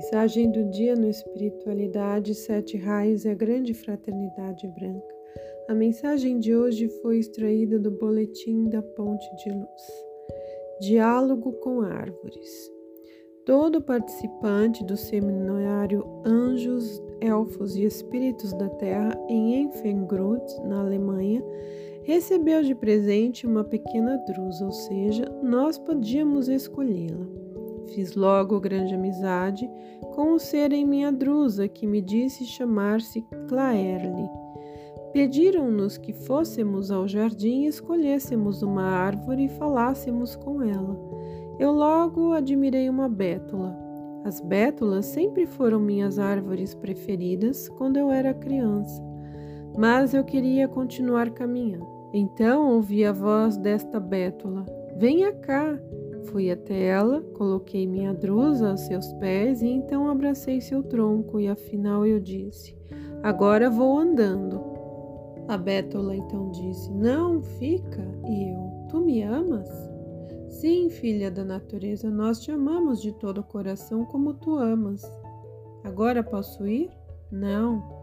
Mensagem do dia no Espiritualidade, Sete Raios e a Grande Fraternidade Branca. A mensagem de hoje foi extraída do Boletim da Ponte de Luz. Diálogo com Árvores. Todo participante do seminário Anjos, Elfos e Espíritos da Terra em Enfengrut, na Alemanha, recebeu de presente uma pequena drusa, ou seja, nós podíamos escolhê-la. Fiz logo grande amizade com o ser em minha drusa que me disse chamar-se Claerle. Pediram-nos que fôssemos ao jardim e escolhêssemos uma árvore e falássemos com ela. Eu logo admirei uma bétula. As bétulas sempre foram minhas árvores preferidas quando eu era criança, mas eu queria continuar caminhando. Então ouvi a voz desta bétula: Venha cá! Fui até ela, coloquei minha drusa aos seus pés e então abracei seu tronco, e afinal eu disse: Agora vou andando. A Bétola então disse: Não, fica. E eu: Tu me amas? Sim, filha da natureza, nós te amamos de todo o coração como tu amas. Agora posso ir? Não.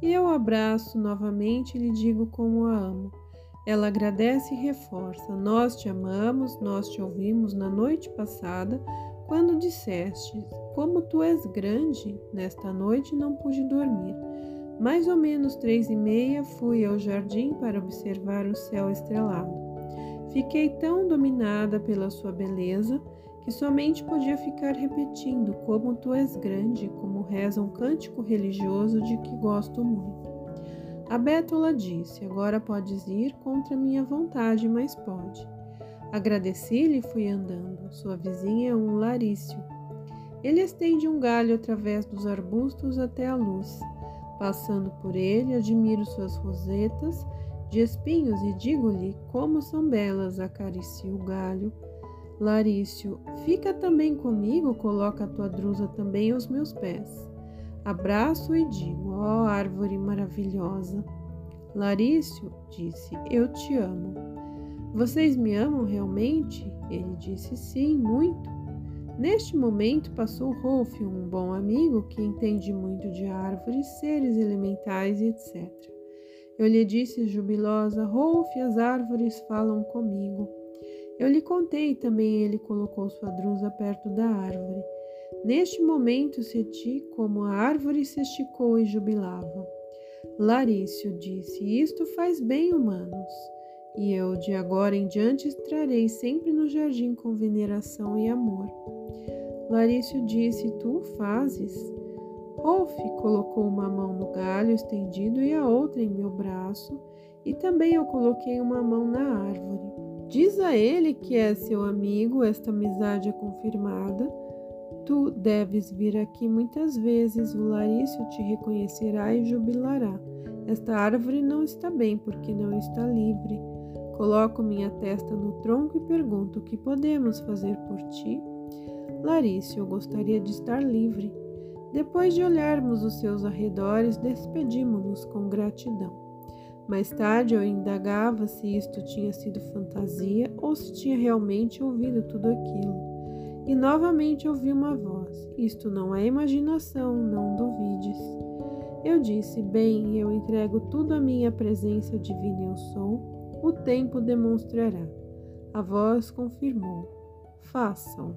E eu abraço novamente e lhe digo como a amo. Ela agradece e reforça: Nós te amamos, nós te ouvimos na noite passada, quando disseste: Como tu és grande, nesta noite não pude dormir. Mais ou menos três e meia fui ao jardim para observar o céu estrelado. Fiquei tão dominada pela sua beleza que somente podia ficar repetindo como tu és grande, como reza um cântico religioso de que gosto muito. A Bétula disse: Agora podes ir contra minha vontade, mas pode. Agradeci-lhe e fui andando. Sua vizinha é um larício. Ele estende um galho através dos arbustos até a luz. Passando por ele, admiro suas rosetas de espinhos e digo-lhe como são belas. Acaricio o galho. Larício, fica também comigo, coloca a tua drusa também aos meus pés. Abraço e digo: Ó oh, árvore maravilhosa. Larício disse: Eu te amo. Vocês me amam realmente? Ele disse: Sim, muito. Neste momento passou Rolf, um bom amigo que entende muito de árvores, seres elementais e etc. Eu lhe disse jubilosa: Rolf, as árvores falam comigo. Eu lhe contei também ele colocou sua drusa perto da árvore. Neste momento senti como a árvore se esticou e jubilava. Larício disse: Isto faz bem, humanos, e eu de agora em diante estarei sempre no jardim com veneração e amor. Larício disse: Tu fazes. Rolf colocou uma mão no galho estendido e a outra em meu braço, e também eu coloquei uma mão na árvore. Diz a ele que é seu amigo, esta amizade é confirmada Tu deves vir aqui muitas vezes, o Larício te reconhecerá e jubilará. Esta árvore não está bem porque não está livre. Coloco minha testa no tronco e pergunto: o que podemos fazer por ti? Larício, eu gostaria de estar livre. Depois de olharmos os seus arredores, despedimos-nos com gratidão. Mais tarde eu indagava se isto tinha sido fantasia ou se tinha realmente ouvido tudo aquilo. E novamente ouvi uma voz: Isto não é imaginação, não duvides. Eu disse: Bem, eu entrego tudo à minha presença divina eu sou, o tempo demonstrará. A voz confirmou: Façam.